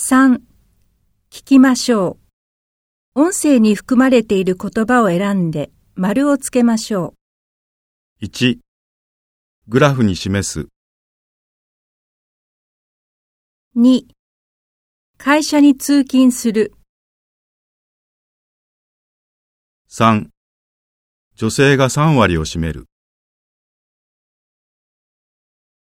3. 聞きましょう。音声に含まれている言葉を選んで丸をつけましょう1、グラフに示す。2. 会社に通勤する。3、女性が3割を占める。